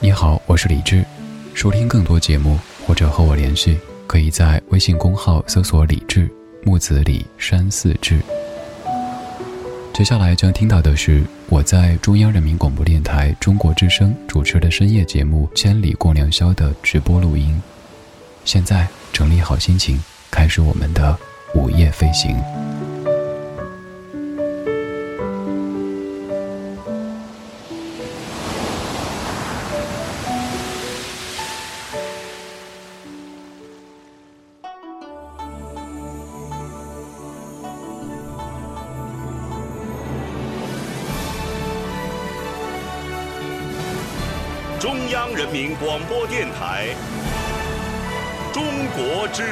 你好，我是李志。收听更多节目或者和我联系，可以在微信公号搜索“李志木子李山寺志”。接下来将听到的是我在中央人民广播电台中国之声主持的深夜节目《千里共良宵》的直播录音。现在整理好心情，开始我们的午夜飞行。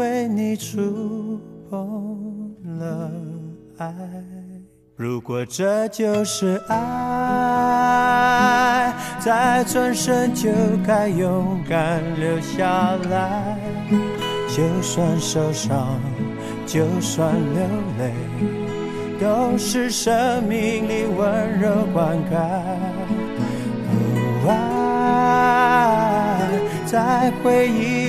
为你触碰了爱。如果这就是爱，再转身就该勇敢留下来，就算受伤，就算流泪。都是生命里温柔灌溉。爱在回忆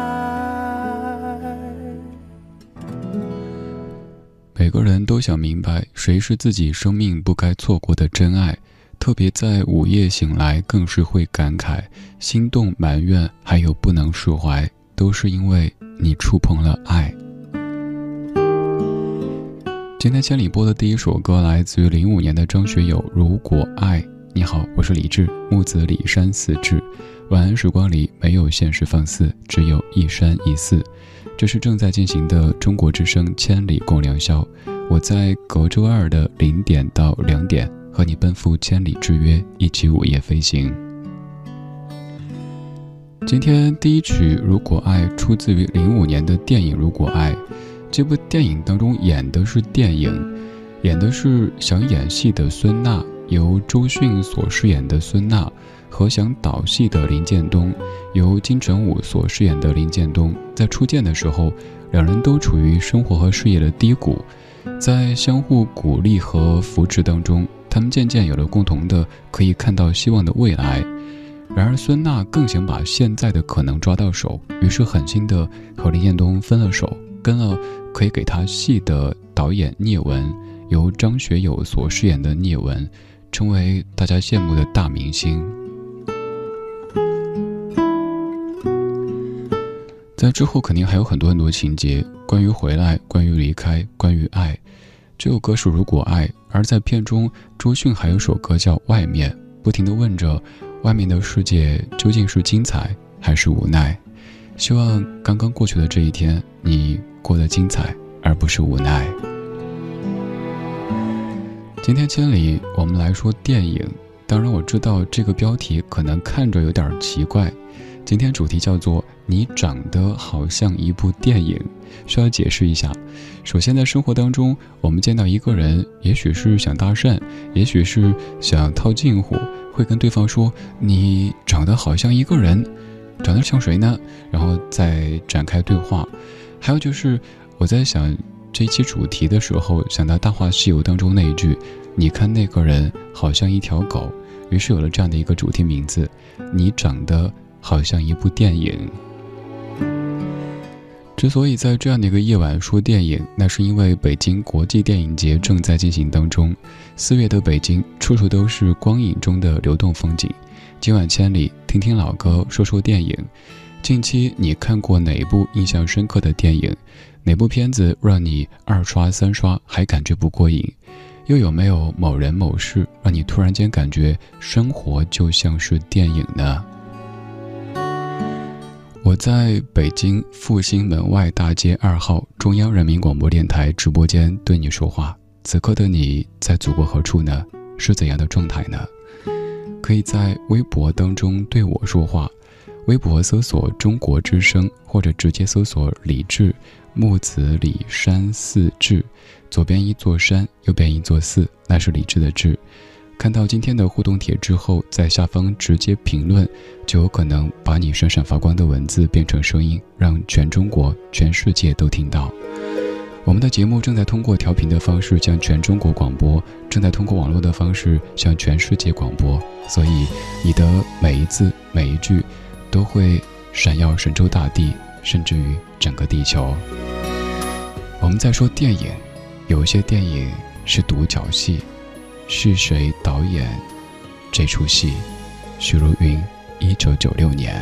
每个人都想明白谁是自己生命不该错过的真爱，特别在午夜醒来，更是会感慨、心动、埋怨，还有不能释怀，都是因为你触碰了爱。今天千里播的第一首歌来自于零五年的张学友《如果爱》。你好，我是李志，木子李山四志。晚安时光里没有现实放肆，只有一山一寺。这是正在进行的中国之声千里共良宵。我在隔周二的零点到两点和你奔赴千里之约，一起午夜飞行。今天第一曲《如果爱》出自于零五年的电影《如果爱》。这部电影当中演的是电影，演的是想演戏的孙娜，由周迅所饰演的孙娜，和想导戏的林建东，由金城武所饰演的林建东，在初见的时候，两人都处于生活和事业的低谷，在相互鼓励和扶持当中，他们渐渐有了共同的可以看到希望的未来。然而孙娜更想把现在的可能抓到手，于是狠心的和林建东分了手。跟了可以给他戏的导演聂文，由张学友所饰演的聂文，成为大家羡慕的大明星。在之后肯定还有很多很多情节，关于回来，关于离开，关于爱。这首歌是《如果爱》，而在片中，周迅还有首歌叫《外面》，不停的问着，外面的世界究竟是精彩还是无奈？希望刚刚过去的这一天，你。过得精彩，而不是无奈。今天千里，我们来说电影。当然，我知道这个标题可能看着有点奇怪。今天主题叫做“你长得好像一部电影”，需要解释一下。首先，在生活当中，我们见到一个人，也许是想搭讪，也许是想套近乎，会跟对方说：“你长得好像一个人，长得像谁呢？”然后再展开对话。还有就是，我在想这一期主题的时候，想到《大话西游》当中那一句：“你看那个人好像一条狗。”于是有了这样的一个主题名字：“你长得好像一部电影。”之所以在这样的一个夜晚说电影，那是因为北京国际电影节正在进行当中。四月的北京，处处都是光影中的流动风景。今晚千里，听听老歌，说说电影。近期你看过哪部印象深刻的电影？哪部片子让你二刷三刷还感觉不过瘾？又有没有某人某事让你突然间感觉生活就像是电影呢？我在北京复兴门外大街二号中央人民广播电台直播间对你说话。此刻的你在祖国何处呢？是怎样的状态呢？可以在微博当中对我说话。微博搜索“中国之声”，或者直接搜索“李志木子李山寺志”，左边一座山，右边一座寺，那是李志的志。看到今天的互动帖之后，在下方直接评论，就有可能把你闪闪发光的文字变成声音，让全中国、全世界都听到。我们的节目正在通过调频的方式向全中国广播，正在通过网络的方式向全世界广播，所以你的每一字每一句。都会闪耀神州大地，甚至于整个地球。我们在说电影，有一些电影是独角戏，是谁导演这出戏？许茹芸，一九九六年。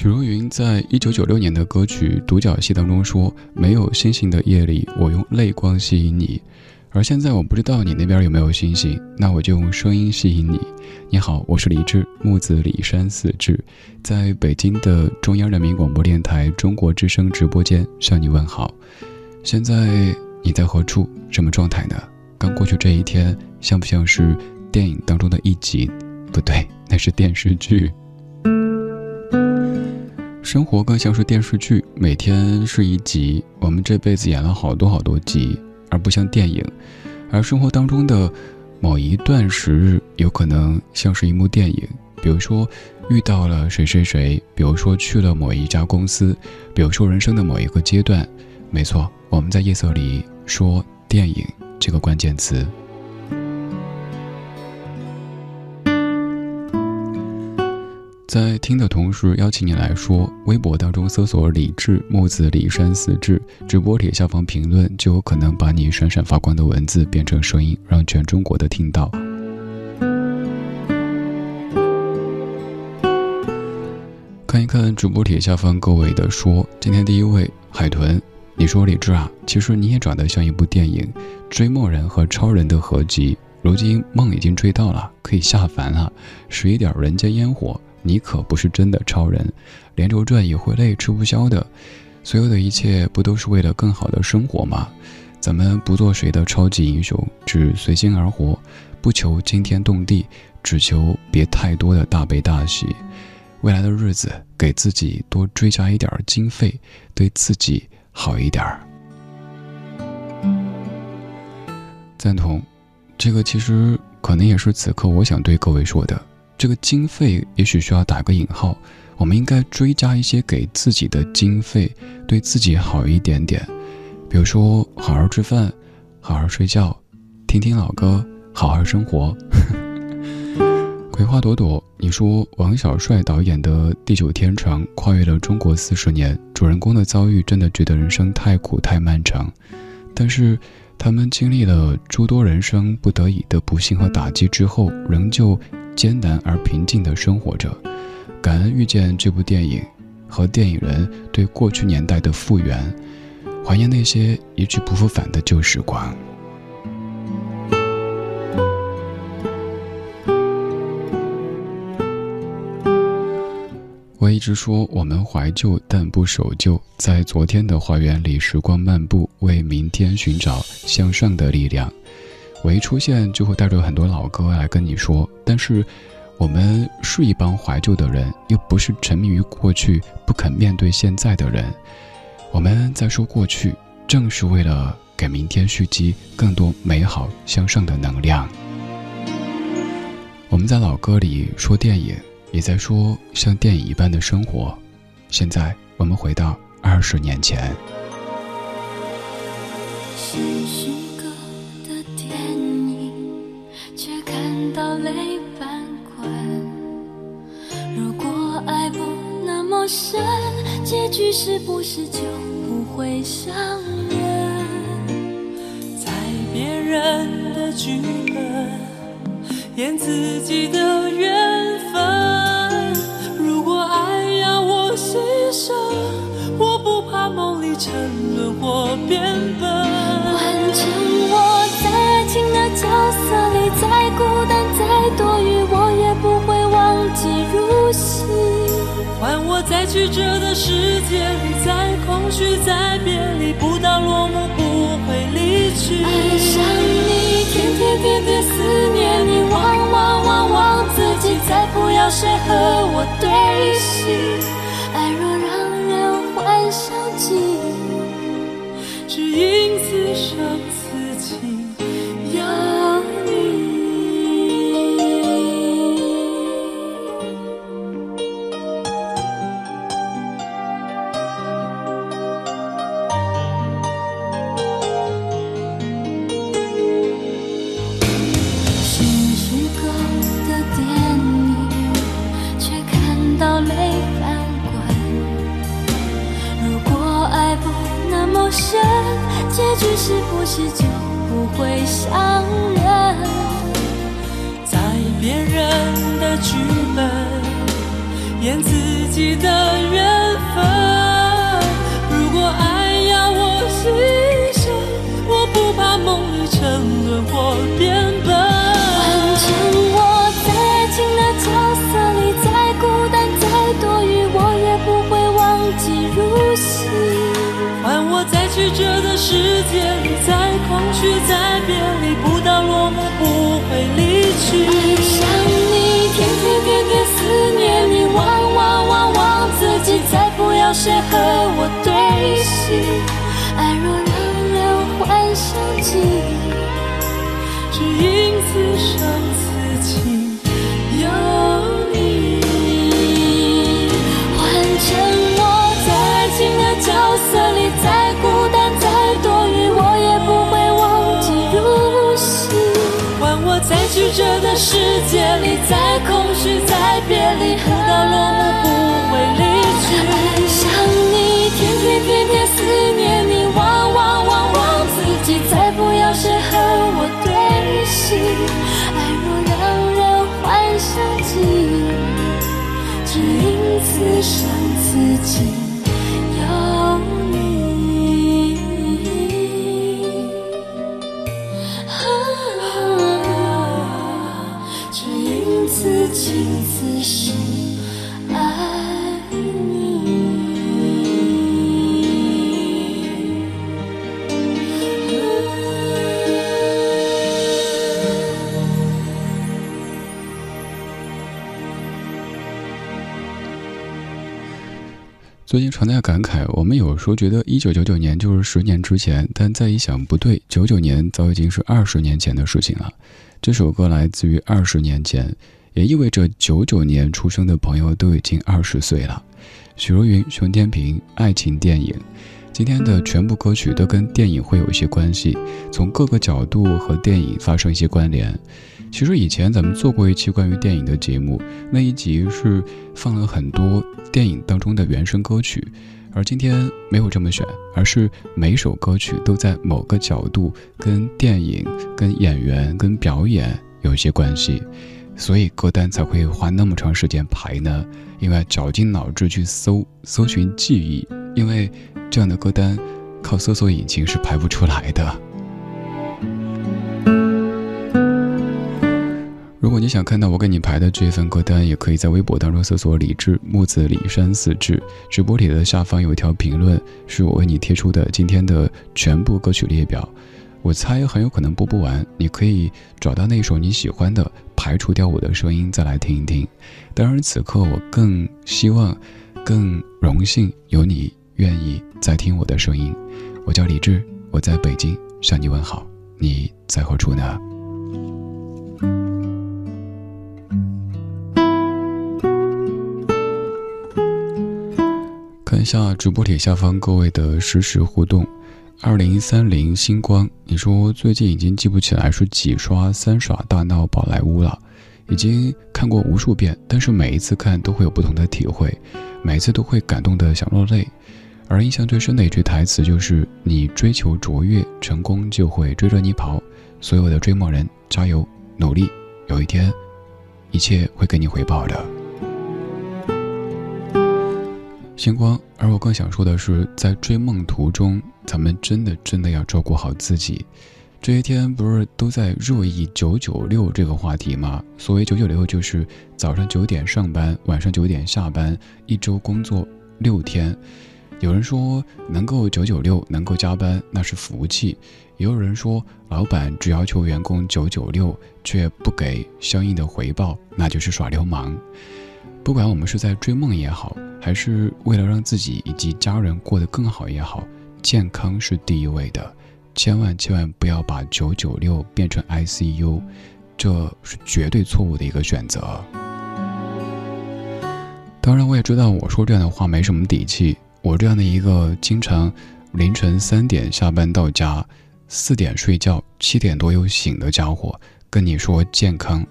许茹芸在一九九六年的歌曲《独角戏》当中说：“没有星星的夜里，我用泪光吸引你。”而现在我不知道你那边有没有星星，那我就用声音吸引你。你好，我是李志，木子李山四志，在北京的中央人民广播电台中国之声直播间向你问好。现在你在何处？什么状态呢？刚过去这一天，像不像是电影当中的一集？不对，那是电视剧。生活更像是电视剧，每天是一集，我们这辈子演了好多好多集，而不像电影。而生活当中的某一段时日，有可能像是一幕电影，比如说遇到了谁谁谁，比如说去了某一家公司，比如说人生的某一个阶段。没错，我们在夜色里说“电影”这个关键词。在听的同时，邀请你来说，微博当中搜索“李志木子李山四志”，直播帖下方评论，就有可能把你闪闪发光的文字变成声音，让全中国的听到。看一看直播帖下方各位的说，今天第一位海豚，你说李志啊，其实你也长得像一部电影《追梦人》和《超人》的合集，如今梦已经追到了，可以下凡了，使一点人间烟火。你可不是真的超人，连轴转也会累，吃不消的。所有的一切不都是为了更好的生活吗？咱们不做谁的超级英雄，只随心而活，不求惊天动地，只求别太多的大悲大喜。未来的日子，给自己多追加一点经费，对自己好一点儿。赞同，这个其实可能也是此刻我想对各位说的。这个经费也许需要打个引号，我们应该追加一些给自己的经费，对自己好一点点。比如说，好好吃饭，好好睡觉，听听老歌，好好生活。葵花朵朵，你说王小帅导演的《地久天长》跨越了中国四十年，主人公的遭遇真的觉得人生太苦太漫长，但是他们经历了诸多人生不得已的不幸和打击之后，仍旧。艰难而平静的生活着，感恩遇见这部电影，和电影人对过去年代的复原，怀念那些一去不复返的旧时光。我一直说我们怀旧但不守旧，在昨天的花园里时光漫步，为明天寻找向上的力量。我一出现就会带着很多老歌来跟你说，但是我们是一帮怀旧的人，又不是沉迷于过去不肯面对现在的人。我们在说过去，正是为了给明天蓄积更多美好向上的能量。我们在老歌里说电影。也在说像电影一般的生活。现在我们回到二十年前。看到泪翻滚。如果爱不那么深，结局是不是就不会伤人？在别人的剧本演自己的缘分。如果爱要我牺牲，我不怕梦里沉沦或变笨，完成我在爱情的角色，孤单再多余，我也不会忘记如昔。换我在曲折的世界里，再空虚再别离，不到落幕不会离去。爱上你，天天天天思念你，忘忘忘忘自己，再不要谁和我对戏。爱若让人幻想起，只因此生再别常在感慨，我们有时候觉得一九九九年就是十年之前，但再一想不对，九九年早已经是二十年前的事情了。这首歌来自于二十年前，也意味着九九年出生的朋友都已经二十岁了。许茹芸、熊天平，爱情电影。今天的全部歌曲都跟电影会有一些关系，从各个角度和电影发生一些关联。其实以前咱们做过一期关于电影的节目，那一集是放了很多电影当中的原声歌曲，而今天没有这么选，而是每首歌曲都在某个角度跟电影、跟演员、跟表演有一些关系。所以歌单才会花那么长时间排呢？因为绞尽脑汁去搜搜寻记忆，因为这样的歌单靠搜索引擎是排不出来的。如果你想看到我给你排的这份歌单，也可以在微博当中搜索“李志木子李山四志”，直播里的下方有一条评论，是我为你贴出的今天的全部歌曲列表。我猜很有可能播不完，你可以找到那首你喜欢的，排除掉我的声音，再来听一听。当然，此刻我更希望、更荣幸有你愿意再听我的声音。我叫李志，我在北京向你问好，你在何处呢？看一下直播帖下方各位的实时互动。二零三零星光，你说最近已经记不起来是几刷三耍大闹宝莱坞了，已经看过无数遍，但是每一次看都会有不同的体会，每次都会感动的想落泪。而印象最深的一句台词就是：“你追求卓越，成功就会追着你跑。”所有的追梦人，加油努力，有一天，一切会给你回报的。星光，而我更想说的是，在追梦途中，咱们真的真的要照顾好自己。这些天不是都在热议“九九六”这个话题吗？所谓“九九六”，就是早上九点上班，晚上九点下班，一周工作六天。有人说能够九九六，能够加班，那是福气；也有人说，老板只要求员工九九六，却不给相应的回报，那就是耍流氓。不管我们是在追梦也好，还是为了让自己以及家人过得更好也好，健康是第一位的，千万千万不要把九九六变成 ICU，这是绝对错误的一个选择。当然，我也知道我说这样的话没什么底气，我这样的一个经常凌晨三点下班到家，四点睡觉，七点多又醒的家伙，跟你说健康，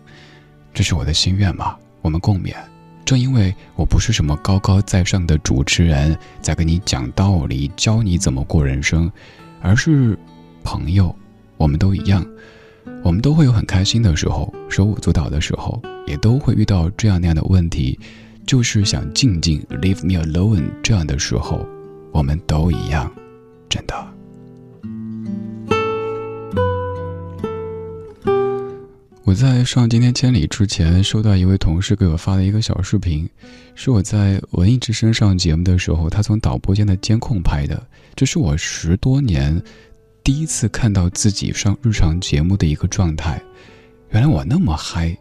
这是我的心愿吧？我们共勉。正因为我不是什么高高在上的主持人，在跟你讲道理、教你怎么过人生，而是朋友，我们都一样，我们都会有很开心的时候，手舞足蹈的时候，也都会遇到这样那样的问题，就是想静静 leave me alone 这样的时候，我们都一样，真的。我在上今天千里之前，收到一位同事给我发的一个小视频，是我在文艺之声上节目的时候，他从导播间的监控拍的。这是我十多年第一次看到自己上日常节目的一个状态。原来我那么嗨！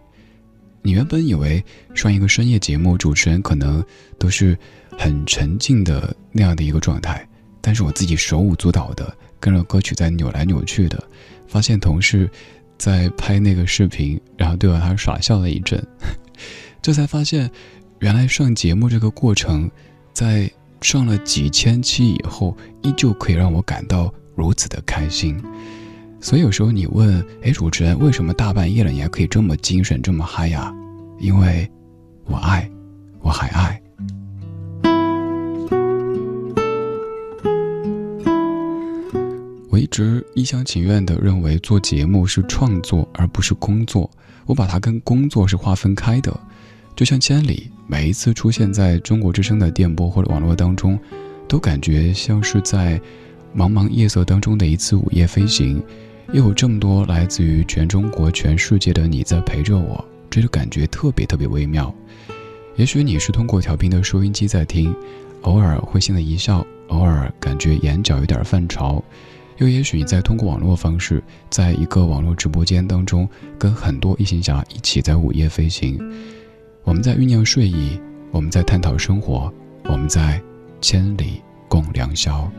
你原本以为上一个深夜节目，主持人可能都是很沉静的那样的一个状态，但是我自己手舞足蹈的跟着歌曲在扭来扭去的，发现同事。在拍那个视频，然后对着他耍笑了一阵，这才发现，原来上节目这个过程，在上了几千期以后，依旧可以让我感到如此的开心。所以有时候你问，哎，主持人为什么大半夜了你还可以这么精神这么嗨呀？因为，我爱，我还爱。我一直一厢情愿地认为做节目是创作而不是工作，我把它跟工作是划分开的。就像千里每一次出现在中国之声的电波或者网络当中，都感觉像是在茫茫夜色当中的一次午夜飞行，又有这么多来自于全中国、全世界的你在陪着我，这就感觉特别特别微妙。也许你是通过调频的收音机在听，偶尔会心的一笑，偶尔感觉眼角有点泛潮。又也许你在通过网络方式，在一个网络直播间当中，跟很多异行侠一起在午夜飞行。我们在酝酿睡意，我们在探讨生活，我们在千里共良宵。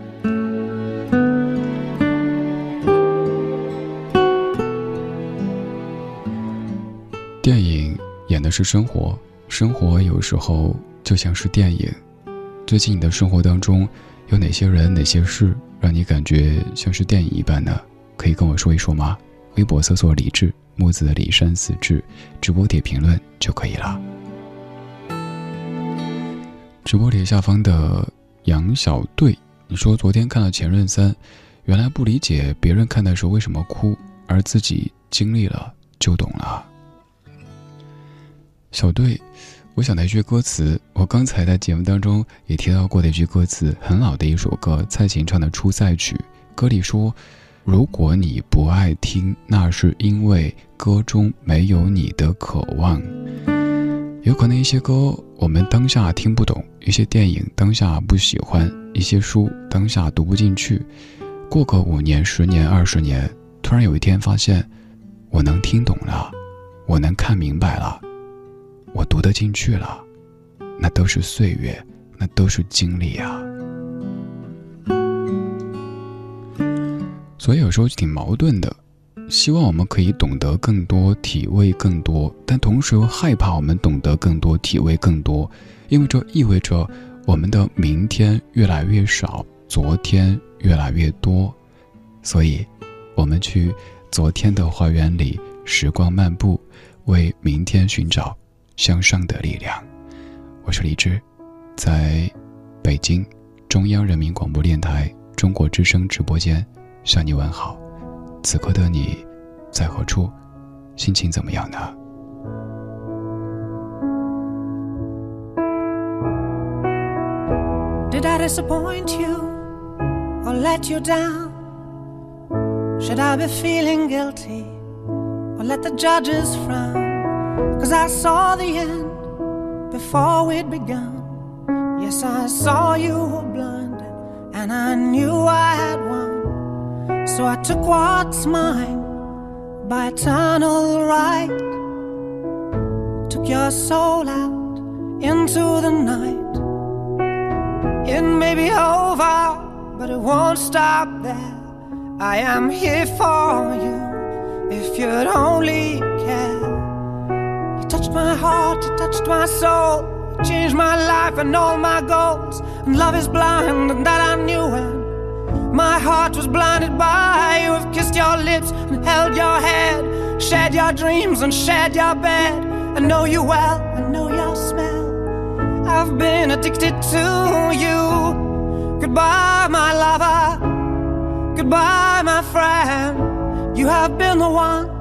电影演的是生活，生活有时候就像是电影。最近你的生活当中有哪些人、哪些事？让你感觉像是电影一般的，可以跟我说一说吗？微博搜索“李志木子的李山四志”，直播帖评论就可以了。直播帖下方的杨小队，你说昨天看了《前任三》，原来不理解别人看的时候为什么哭，而自己经历了就懂了。小队，我想到一句歌词，我刚才在节目当中也提到过的一句歌词，很老的一首歌，蔡琴唱的《出塞曲》，歌里说：“如果你不爱听，那是因为歌中没有你的渴望。”有可能一些歌我们当下听不懂，一些电影当下不喜欢，一些书当下读不进去，过个五年、十年、二十年，突然有一天发现，我能听懂了，我能看明白了，我读得进去了，那都是岁月，那都是经历啊。所以有时候挺矛盾的。希望我们可以懂得更多，体味更多，但同时又害怕我们懂得更多，体味更多，因为这意味着我们的明天越来越少，昨天越来越多。所以，我们去昨天的花园里时光漫步，为明天寻找向上的力量。我是李志，在北京中央人民广播电台中国之声直播间向你问好。此刻的你，在何处？心情怎么样呢？Did I disappoint you or let you down? Should I be feeling guilty or let the judges frown? Cause I saw the end before we'd begun. Yes, I saw you were blind and I knew I had won. So I took what's mine by eternal right. Took your soul out into the night. It may be over, but it won't stop there. I am here for you if you'd only care. Touched my heart, you touched my soul, you changed my life and all my goals. And love is blind, and that I knew. And my heart was blinded by you. Have kissed your lips and held your head, shared your dreams and shared your bed. I know you well, I know your smell. I've been addicted to you. Goodbye, my lover. Goodbye, my friend. You have been the one.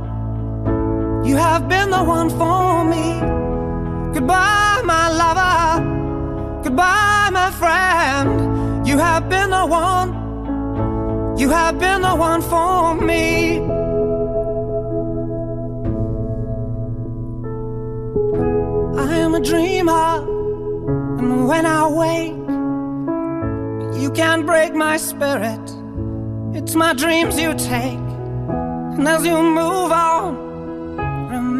You have been the one for me. Goodbye, my lover. Goodbye, my friend. You have been the one. You have been the one for me. I am a dreamer, and when I wake, you can't break my spirit. It's my dreams you take, and as you move on,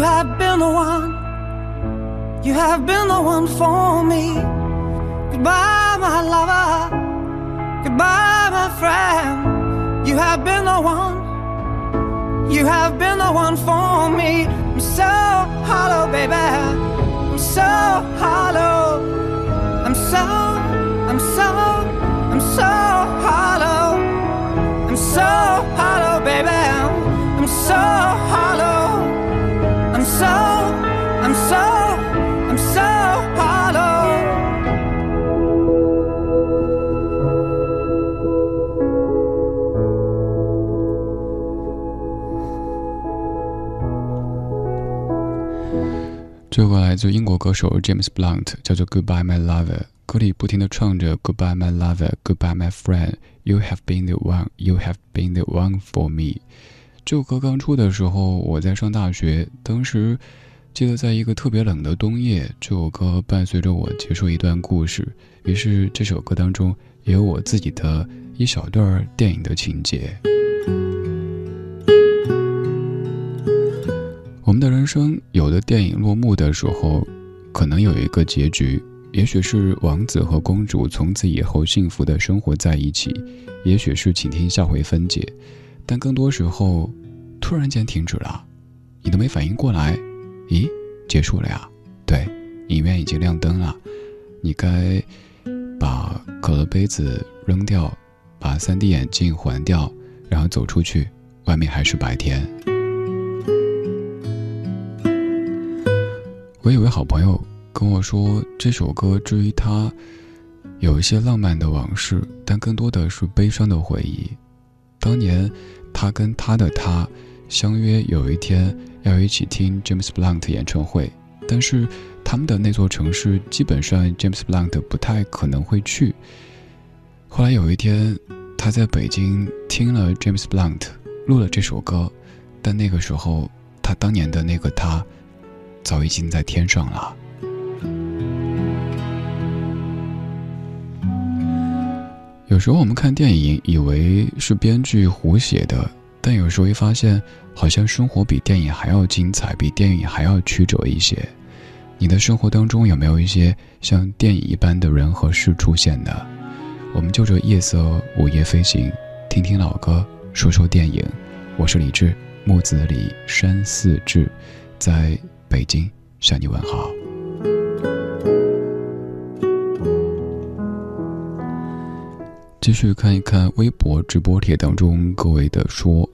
You have been the one. You have been the one for me. Goodbye, my lover. Goodbye, my friend. You have been the one. You have been the one for me. I'm so hollow, baby. I'm so hollow. 这首歌来自英国歌手 James Blunt，叫做《Goodbye My Lover》。歌里不停地唱着 “Goodbye My Lover”，“Goodbye My Friend”，“You have been the one”，“You have been the one for me”。这首歌刚出的时候，我在上大学，当时记得在一个特别冷的冬夜，这首歌伴随着我结束一段故事。于是这首歌当中也有我自己的一小段电影的情节。我们的人生，有的电影落幕的时候，可能有一个结局，也许是王子和公主从此以后幸福的生活在一起，也许是请听下回分解，但更多时候，突然间停止了，你都没反应过来，咦，结束了呀？对，影院已经亮灯了，你该把可乐杯子扔掉，把 3D 眼镜还掉，然后走出去，外面还是白天。我有位好朋友跟我说，这首歌至于他有一些浪漫的往事，但更多的是悲伤的回忆。当年他跟他的他相约有一天要一起听 James Blunt 演唱会，但是他们的那座城市基本上 James Blunt 不太可能会去。后来有一天，他在北京听了 James Blunt 录了这首歌，但那个时候他当年的那个他。早已经在天上了。有时候我们看电影，以为是编剧胡写的，但有时候会发现，好像生活比电影还要精彩，比电影还要曲折一些。你的生活当中有没有一些像电影一般的人和事出现呢？我们就着夜色午夜飞行，听听老歌，说说电影。我是李志，木子李山寺志，在。北京向你问好。继续看一看微博直播帖当中各位的说，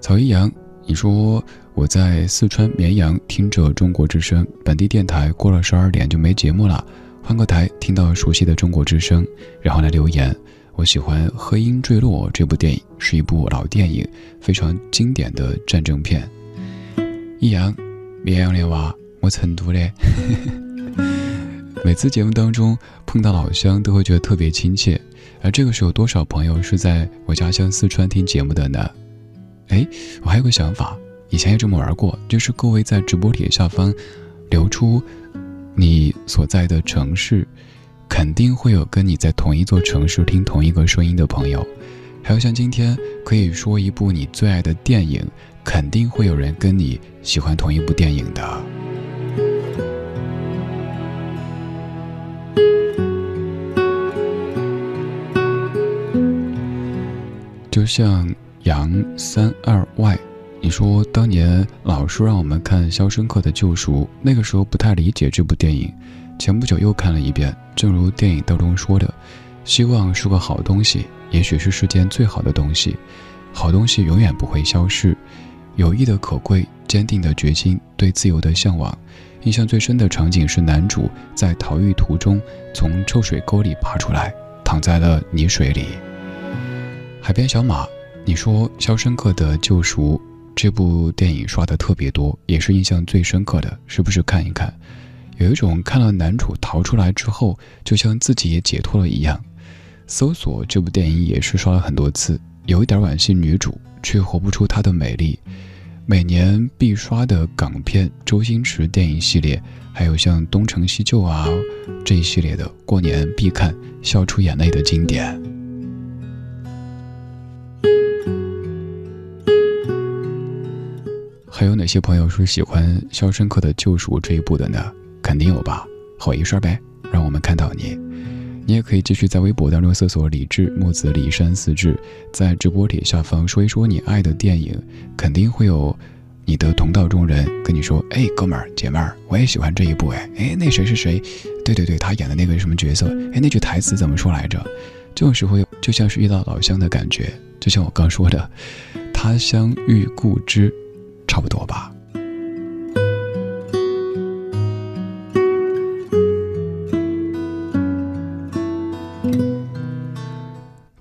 曹一阳，你说我在四川绵阳听着中国之声本地电台，过了十二点就没节目了，换个台听到熟悉的中国之声，然后来留言。我喜欢《黑鹰坠落》这部电影，是一部老电影，非常经典的战争片。一阳。绵阳的娃，我成都的。每次节目当中碰到老乡，都会觉得特别亲切。而这个时候，多少朋友是在我家乡四川听节目的呢？哎，我还有个想法，以前也这么玩过，就是各位在直播帖下方留出你所在的城市，肯定会有跟你在同一座城市听同一个声音的朋友。还有像今天可以说一部你最爱的电影。肯定会有人跟你喜欢同一部电影的，就像杨三二 Y，你说当年老师让我们看《肖申克的救赎》，那个时候不太理解这部电影，前不久又看了一遍。正如电影当中说的，希望是个好东西，也许是世间最好的东西，好东西永远不会消失。友谊的可贵，坚定的决心，对自由的向往。印象最深的场景是男主在逃狱途中从臭水沟里爬出来，躺在了泥水里。海边小马，你说《肖申克的救赎》这部电影刷的特别多，也是印象最深刻的，是不是看一看？有一种看了男主逃出来之后，就像自己也解脱了一样。搜索这部电影也是刷了很多次，有一点惋惜女主。却活不出她的美丽。每年必刷的港片、周星驰电影系列，还有像《东成西就》啊这一系列的，过年必看、笑出眼泪的经典。还有哪些朋友是喜欢《肖申克的救赎》这一部的呢？肯定有吧，吼一声呗，让我们看到你。你也可以继续在微博当中搜索“李志木子李山四志”，在直播帖下方说一说你爱的电影，肯定会有你的同道中人跟你说：“哎，哥们儿姐妹儿，我也喜欢这一部哎哎，那谁是谁？对对对，他演的那个什么角色？哎，那句台词怎么说来着？”这种时候就像是遇到老乡的感觉，就像我刚说的“他乡遇故知”，差不多吧。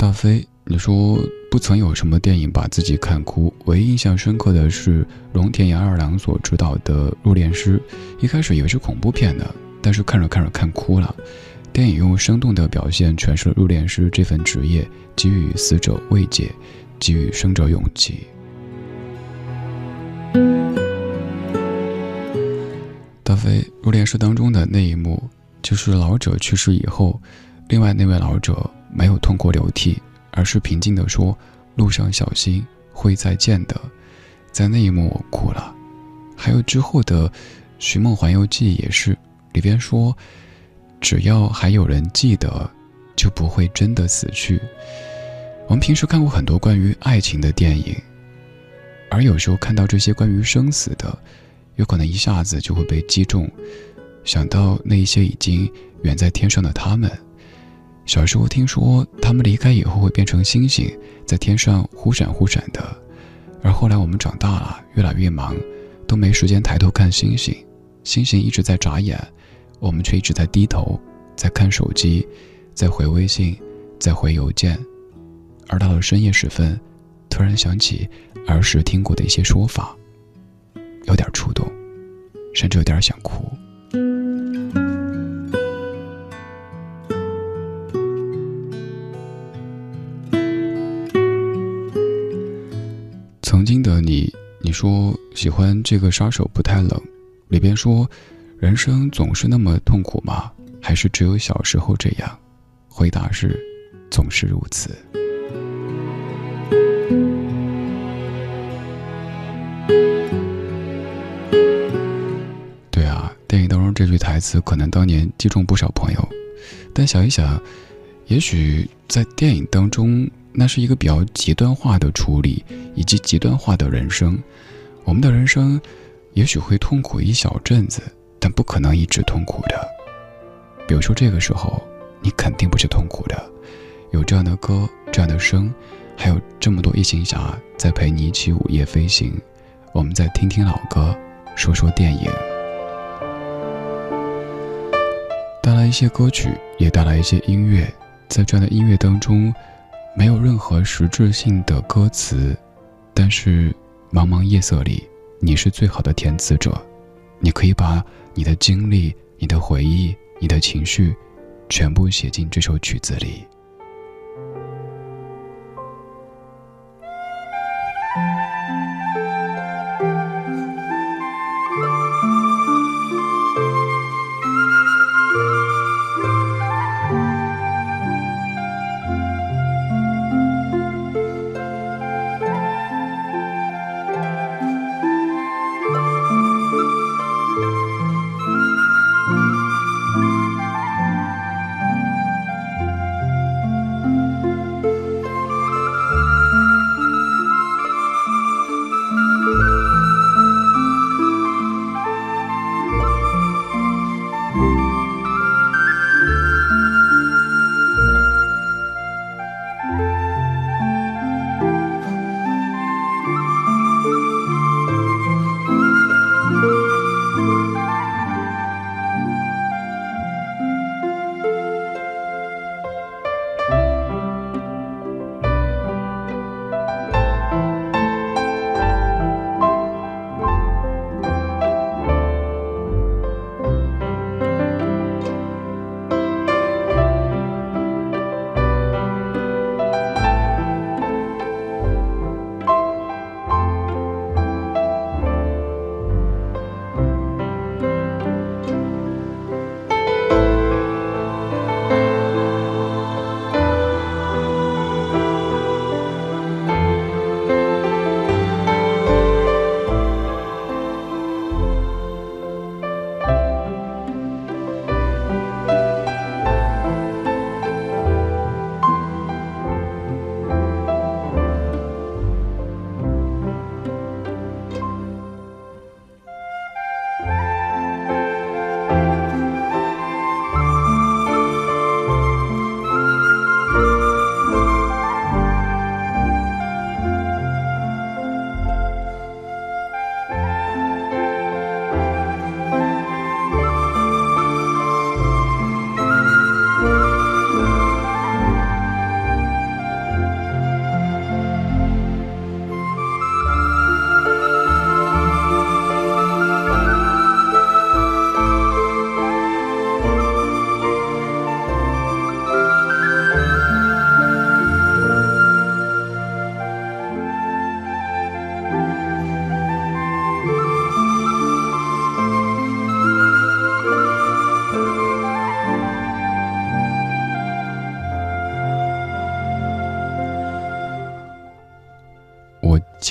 大飞，你说不曾有什么电影把自己看哭，唯一印象深刻的是龙田洋二郎所执导的《入殓师》，一开始以为是恐怖片呢，但是看着看着看哭了。电影用生动的表现诠释了入殓师这份职业，给予死者慰藉，给予生者勇气。大飞入殓师当中的那一幕，就是老者去世以后，另外那位老者没有痛哭流涕，而是平静地说：“路上小心，会再见的。”在那一幕我哭了。还有之后的《寻梦环游记》也是，里边说：“只要还有人记得，就不会真的死去。”我们平时看过很多关于爱情的电影，而有时候看到这些关于生死的。有可能一下子就会被击中，想到那一些已经远在天上的他们。小时候听说他们离开以后会变成星星，在天上忽闪忽闪的，而后来我们长大了，越来越忙，都没时间抬头看星星，星星一直在眨眼，我们却一直在低头，在看手机，在回微信，在回邮件。而到了深夜时分，突然想起儿时听过的一些说法。有点触动，甚至有点想哭。曾经的你，你说喜欢这个杀手不太冷，里边说，人生总是那么痛苦吗？还是只有小时候这样？回答是，总是如此。对啊，电影当中这句台词可能当年击中不少朋友，但想一想，也许在电影当中，那是一个比较极端化的处理，以及极端化的人生。我们的人生也许会痛苦一小阵子，但不可能一直痛苦的。比如说这个时候，你肯定不是痛苦的，有这样的歌，这样的声，还有这么多夜行侠在陪你一起午夜飞行。我们再听听老歌，说说电影。带来一些歌曲，也带来一些音乐，在这样的音乐当中，没有任何实质性的歌词，但是茫茫夜色里，你是最好的填词者，你可以把你的经历、你的回忆、你的情绪，全部写进这首曲子里。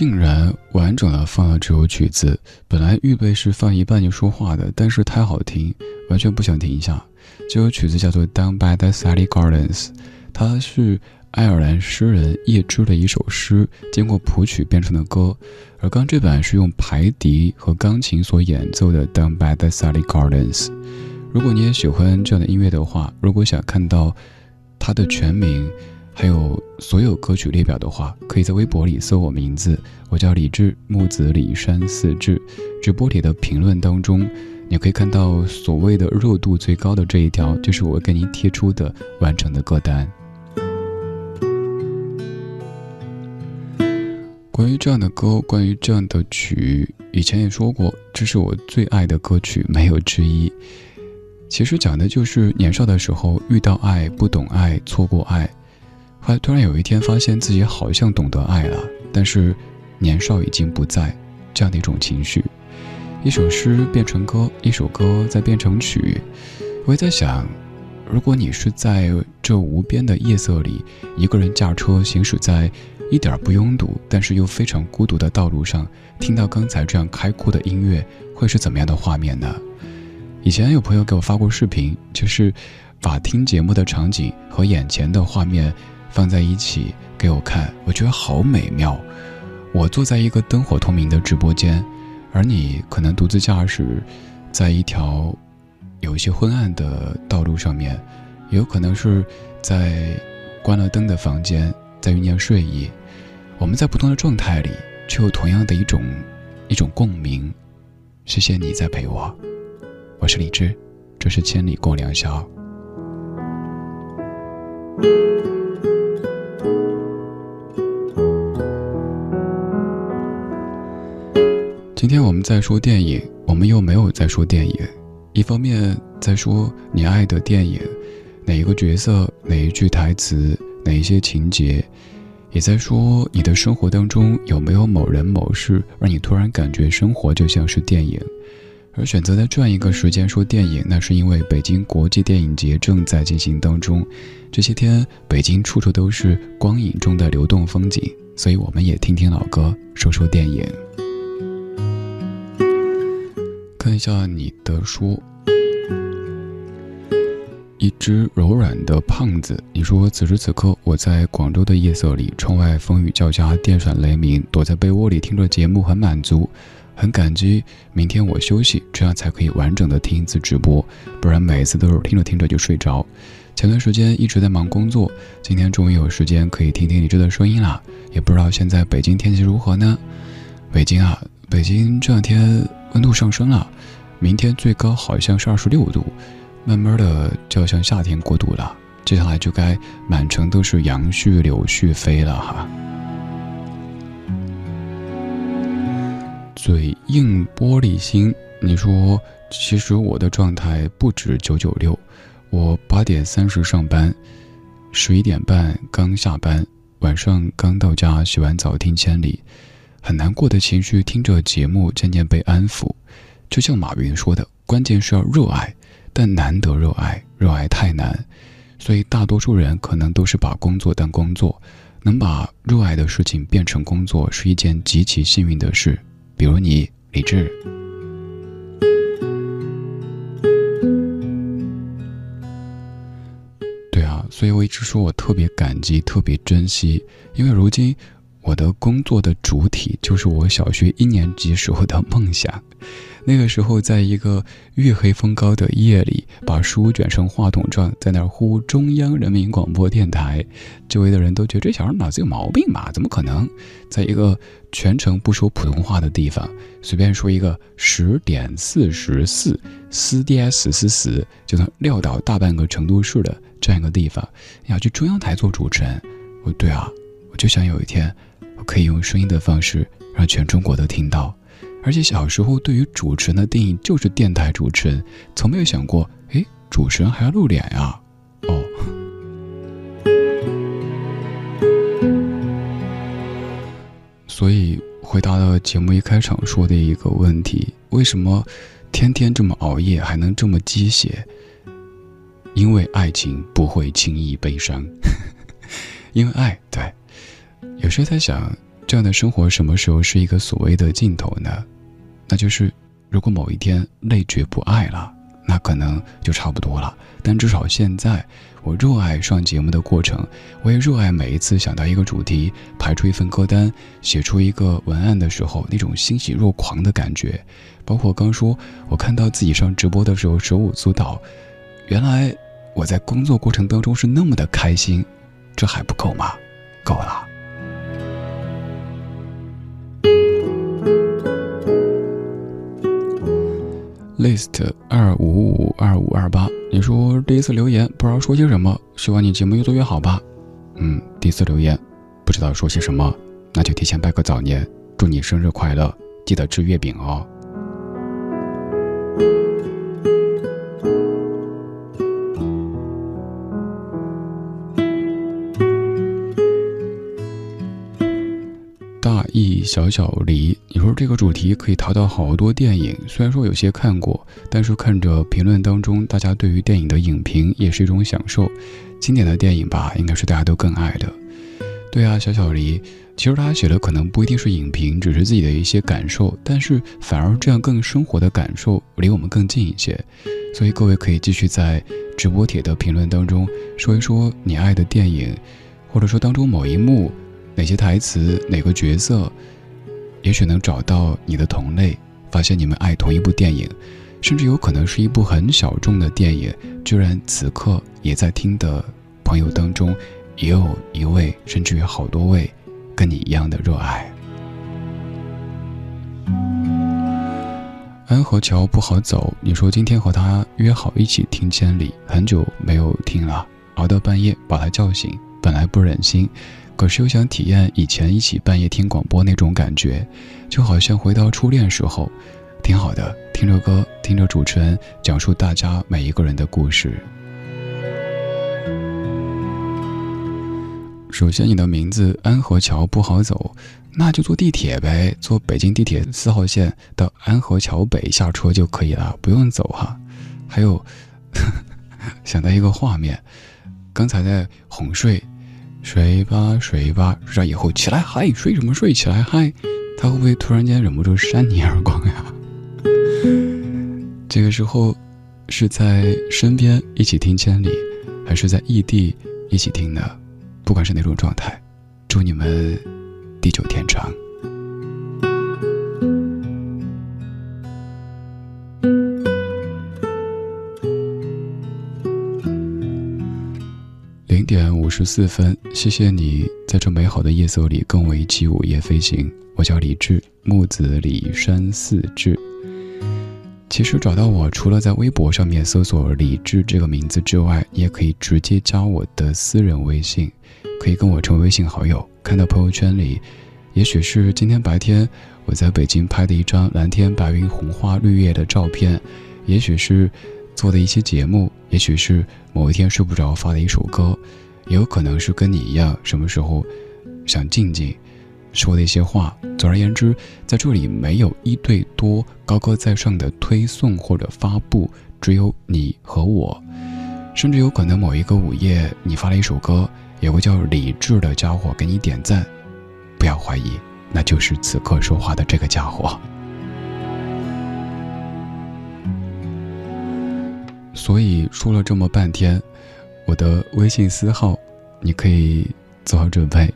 竟然完整的放了这首曲子。本来预备是放一半就说话的，但是太好听，完全不想停一下。这首曲子叫做《Down by the Sally Gardens》，它是爱尔兰诗人叶芝的一首诗，经过谱曲变成的歌。而刚这版是用排笛和钢琴所演奏的《Down by the Sally Gardens》。如果你也喜欢这样的音乐的话，如果想看到它的全名。还有所有歌曲列表的话，可以在微博里搜我名字，我叫李志，木子李山四志。直播里的评论当中，你可以看到所谓的热度最高的这一条，就是我给您贴出的完整的歌单。关于这样的歌，关于这样的曲，以前也说过，这是我最爱的歌曲，没有之一。其实讲的就是年少的时候遇到爱，不懂爱，错过爱。突然有一天，发现自己好像懂得爱了，但是年少已经不在，这样的一种情绪。一首诗变成歌，一首歌再变成曲。我也在想，如果你是在这无边的夜色里，一个人驾车行驶在一点不拥堵，但是又非常孤独的道路上，听到刚才这样开阔的音乐，会是怎么样的画面呢？以前有朋友给我发过视频，就是把听节目的场景和眼前的画面。放在一起给我看，我觉得好美妙。我坐在一个灯火通明的直播间，而你可能独自驾驶在一条有一些昏暗的道路上面，也有可能是在关了灯的房间在酝酿睡意。我们在不同的状态里，却有同样的一种一种共鸣。谢谢你在陪我，我是李志，这是千里共良宵。今天我们在说电影，我们又没有在说电影。一方面在说你爱的电影，哪一个角色，哪一句台词，哪一些情节，也在说你的生活当中有没有某人某事，让你突然感觉生活就像是电影。而选择在转一个时间说电影，那是因为北京国际电影节正在进行当中。这些天，北京处处都是光影中的流动风景，所以我们也听听老歌，说说电影。看一下你的书，一只柔软的胖子。你说此时此刻我在广州的夜色里，窗外风雨交加，电闪雷鸣，躲在被窝里听着节目，很满足，很感激。明天我休息，这样才可以完整的听一次直播，不然每次都是听着听着就睡着。前段时间一直在忙工作，今天终于有时间可以听听李志的声音了。也不知道现在北京天气如何呢？北京啊，北京这两天。温度上升了，明天最高好像是二十六度，慢慢的就要向夏天过渡了。接下来就该满城都是杨絮柳絮飞了哈。嘴硬玻璃心，你说其实我的状态不止九九六，我八点三十上班，十一点半刚下班，晚上刚到家洗完澡听千里。很难过的情绪，听着节目渐渐被安抚。就像马云说的，关键是要热爱，但难得热爱，热爱太难。所以大多数人可能都是把工作当工作，能把热爱的事情变成工作是一件极其幸运的事。比如你，李志。对啊，所以我一直说我特别感激，特别珍惜，因为如今。我的工作的主体就是我小学一年级时候的梦想。那个时候，在一个月黑风高的夜里，把书卷成话筒状，在那儿呼中央人民广播电台，周围的人都觉得这小孩脑子有毛病吧？怎么可能，在一个全程不说普通话的地方，随便说一个十点四十四，四点四四四，就能撂倒大半个成都市的这样一个地方，要去中央台做主持人？哦，对啊，我就想有一天。可以用声音的方式让全中国都听到，而且小时候对于主持人的定义就是电台主持人，从没有想过，哎，主持人还要露脸呀？哦，所以回答了节目一开场说的一个问题：为什么天天这么熬夜还能这么鸡血？因为爱情不会轻易悲伤，因为爱，对。有时在想，这样的生活什么时候是一个所谓的尽头呢？那就是如果某一天累觉不爱了，那可能就差不多了。但至少现在，我热爱上节目的过程，我也热爱每一次想到一个主题，排出一份歌单，写出一个文案的时候那种欣喜若狂的感觉。包括刚说，我看到自己上直播的时候手舞足蹈，原来我在工作过程当中是那么的开心，这还不够吗？够了。List 二五五二五二八，你说第一次留言不知道说些什么，希望你节目越做越好吧。嗯，第一次留言，不知道说些什么，那就提前拜个早年，祝你生日快乐，记得吃月饼哦。小小梨，你说这个主题可以淘到好多电影，虽然说有些看过，但是看着评论当中大家对于电影的影评也是一种享受。经典的电影吧，应该是大家都更爱的。对啊，小小梨，其实大家写的可能不一定是影评，只是自己的一些感受，但是反而这样更生活的感受离我们更近一些。所以各位可以继续在直播帖的评论当中说一说你爱的电影，或者说当中某一幕。哪些台词，哪个角色，也许能找到你的同类，发现你们爱同一部电影，甚至有可能是一部很小众的电影，居然此刻也在听的朋友当中，也有一位，甚至于好多位，跟你一样的热爱。安河桥不好走，你说今天和他约好一起听千里，很久没有听了，熬到半夜把他叫醒，本来不忍心。可是又想体验以前一起半夜听广播那种感觉，就好像回到初恋时候，挺好的。听着歌，听着主持人讲述大家每一个人的故事。首先，你的名字安河桥不好走，那就坐地铁呗，坐北京地铁四号线到安河桥北下车就可以了，不用走哈。还有，想到一个画面，刚才在哄睡。睡吧，睡吧，睡着以后起来嗨，睡什么睡？起来嗨，他会不会突然间忍不住扇你耳光呀？这个时候，是在身边一起听千里，还是在异地一起听呢？不管是哪种状态，祝你们地久天长。点五十四分，谢谢你在这美好的夜色里跟我一起午夜飞行。我叫李志，木子李山四志。其实找到我，除了在微博上面搜索李志这个名字之外，你也可以直接加我的私人微信，可以跟我成为微信好友。看到朋友圈里，也许是今天白天我在北京拍的一张蓝天白云红花绿叶的照片，也许是做的一期节目，也许是某一天睡不着发的一首歌。也有可能是跟你一样，什么时候想静静说的一些话。总而言之，在这里没有一对多高高在上的推送或者发布，只有你和我。甚至有可能某一个午夜，你发了一首歌，有个叫李智的家伙给你点赞，不要怀疑，那就是此刻说话的这个家伙。所以说了这么半天。我的微信私号，你可以做好准备。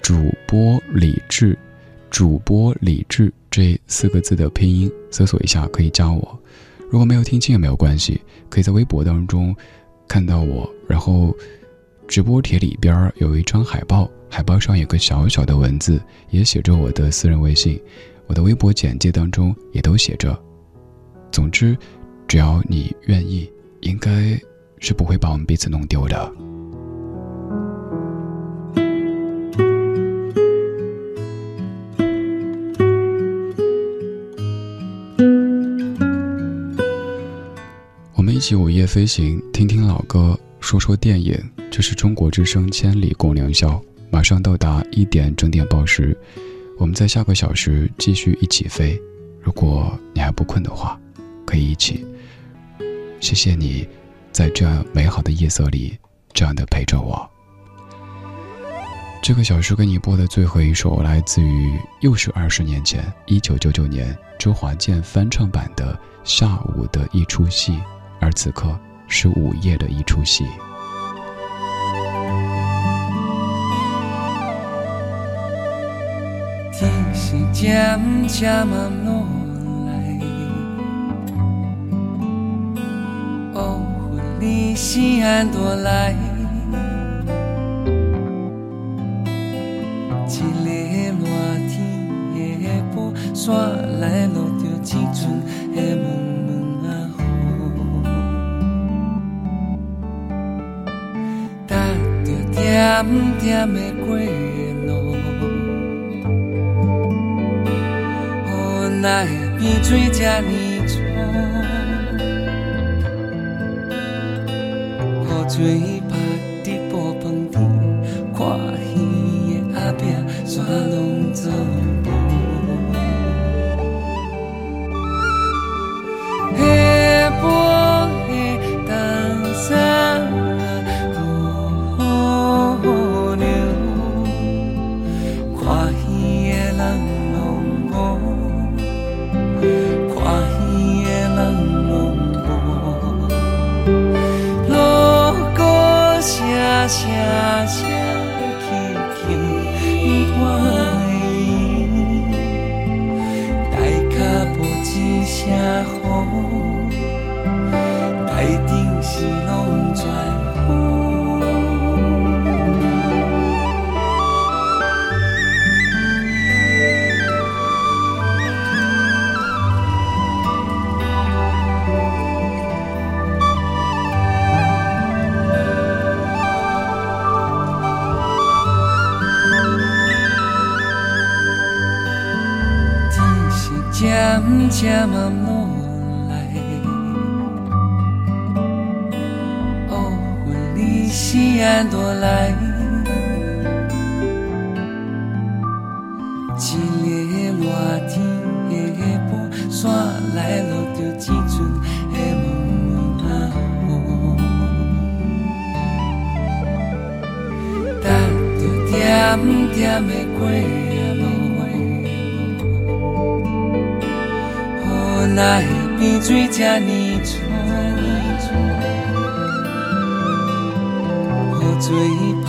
主播李智，主播李智这四个字的拼音，搜索一下可以加我。如果没有听清也没有关系，可以在微博当中看到我。然后直播帖里边有一张海报，海报上有个小小的文字，也写着我的私人微信。我的微博简介当中也都写着。总之，只要你愿意，应该。是不会把我们彼此弄丢的。我们一起午夜飞行，听听老歌，说说电影。这是中国之声千里共良宵，马上到达一点整点报时，我们在下个小时继续一起飞。如果你还不困的话，可以一起。谢谢你。在这美好的夜色里，这样的陪着我。这个小时给你播的最后一首，来自于又是二十年前，一九九九年周华健翻唱版的《下午的一出戏》，而此刻是午夜的一出戏。天是渐渐暗落乌云里是安多来。一个热天的布线来落着一阵的蒙蒙啊雨，踏着点点的过路，无奈边水这呢 sweet 云里是安多来。一个热天的布线来落着一阵的蒙蒙啊雨，踏着点点的过路。无奈边水这呢最怕